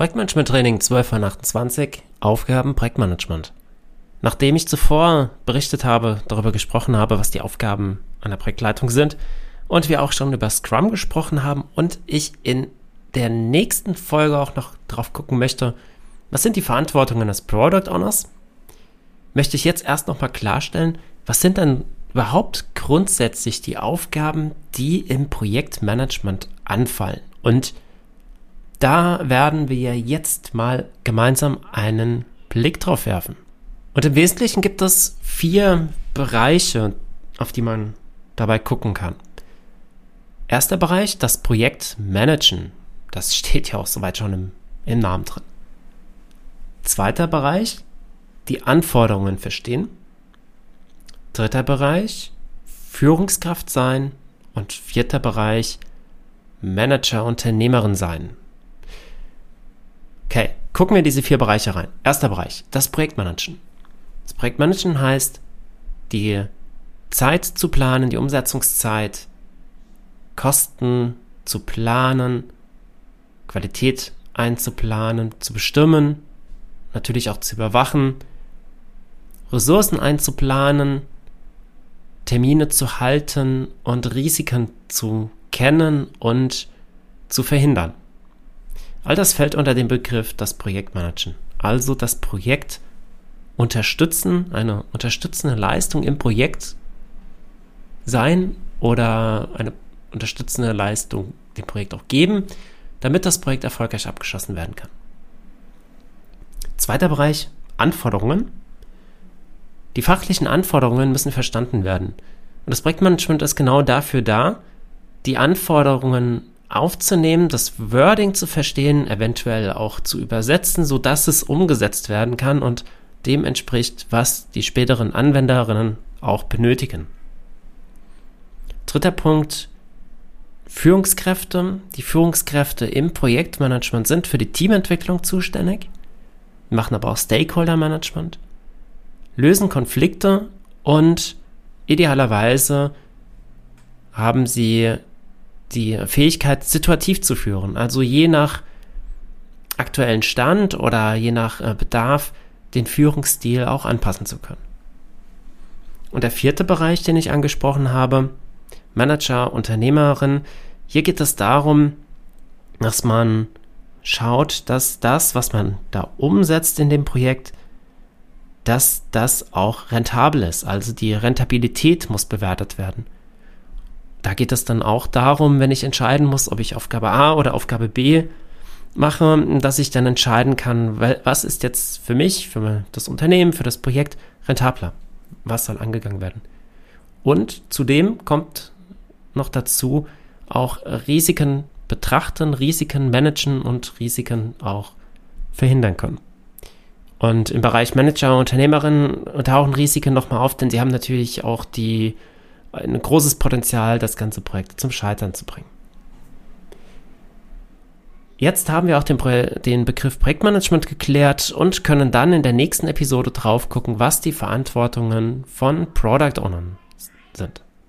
Projektmanagement Training 12 von 28, Aufgaben Projektmanagement. Nachdem ich zuvor berichtet habe, darüber gesprochen habe, was die Aufgaben einer Projektleitung sind und wir auch schon über Scrum gesprochen haben und ich in der nächsten Folge auch noch drauf gucken möchte, was sind die Verantwortungen des Product Owners, möchte ich jetzt erst nochmal klarstellen, was sind denn überhaupt grundsätzlich die Aufgaben, die im Projektmanagement anfallen und da werden wir jetzt mal gemeinsam einen Blick drauf werfen. Und im Wesentlichen gibt es vier Bereiche, auf die man dabei gucken kann. Erster Bereich, das Projekt managen. Das steht ja auch soweit schon im, im Namen drin. Zweiter Bereich, die Anforderungen verstehen. Dritter Bereich, Führungskraft sein. Und vierter Bereich, Manager, Unternehmerin sein. Okay, gucken wir diese vier Bereiche rein. Erster Bereich, das Projektmanagen. Das Projektmanagen heißt, die Zeit zu planen, die Umsetzungszeit, Kosten zu planen, Qualität einzuplanen, zu bestimmen, natürlich auch zu überwachen, Ressourcen einzuplanen, Termine zu halten und Risiken zu kennen und zu verhindern. All das fällt unter den Begriff das Projektmanagen. Also das Projekt unterstützen, eine unterstützende Leistung im Projekt sein oder eine unterstützende Leistung dem Projekt auch geben, damit das Projekt erfolgreich abgeschlossen werden kann. Zweiter Bereich, Anforderungen. Die fachlichen Anforderungen müssen verstanden werden. Und das Projektmanagement ist genau dafür da, die Anforderungen aufzunehmen, das Wording zu verstehen, eventuell auch zu übersetzen, so dass es umgesetzt werden kann und dem entspricht, was die späteren Anwenderinnen auch benötigen. Dritter Punkt, Führungskräfte. Die Führungskräfte im Projektmanagement sind für die Teamentwicklung zuständig, machen aber auch Stakeholder-Management, lösen Konflikte und idealerweise haben sie die Fähigkeit, situativ zu führen. Also je nach aktuellen Stand oder je nach äh, Bedarf den Führungsstil auch anpassen zu können. Und der vierte Bereich, den ich angesprochen habe, Manager, Unternehmerin, hier geht es darum, dass man schaut, dass das, was man da umsetzt in dem Projekt, dass das auch rentabel ist. Also die Rentabilität muss bewertet werden da geht es dann auch darum, wenn ich entscheiden muss, ob ich Aufgabe A oder Aufgabe B mache, dass ich dann entscheiden kann, was ist jetzt für mich, für das Unternehmen, für das Projekt rentabler? Was soll angegangen werden? Und zudem kommt noch dazu auch Risiken betrachten, Risiken managen und Risiken auch verhindern können. Und im Bereich Manager und Unternehmerin tauchen Risiken nochmal auf, denn sie haben natürlich auch die ein großes Potenzial, das ganze Projekt zum Scheitern zu bringen. Jetzt haben wir auch den, den, Begriff Projektmanagement geklärt und können dann in der nächsten Episode drauf gucken, was die Verantwortungen von Product Ownern sind.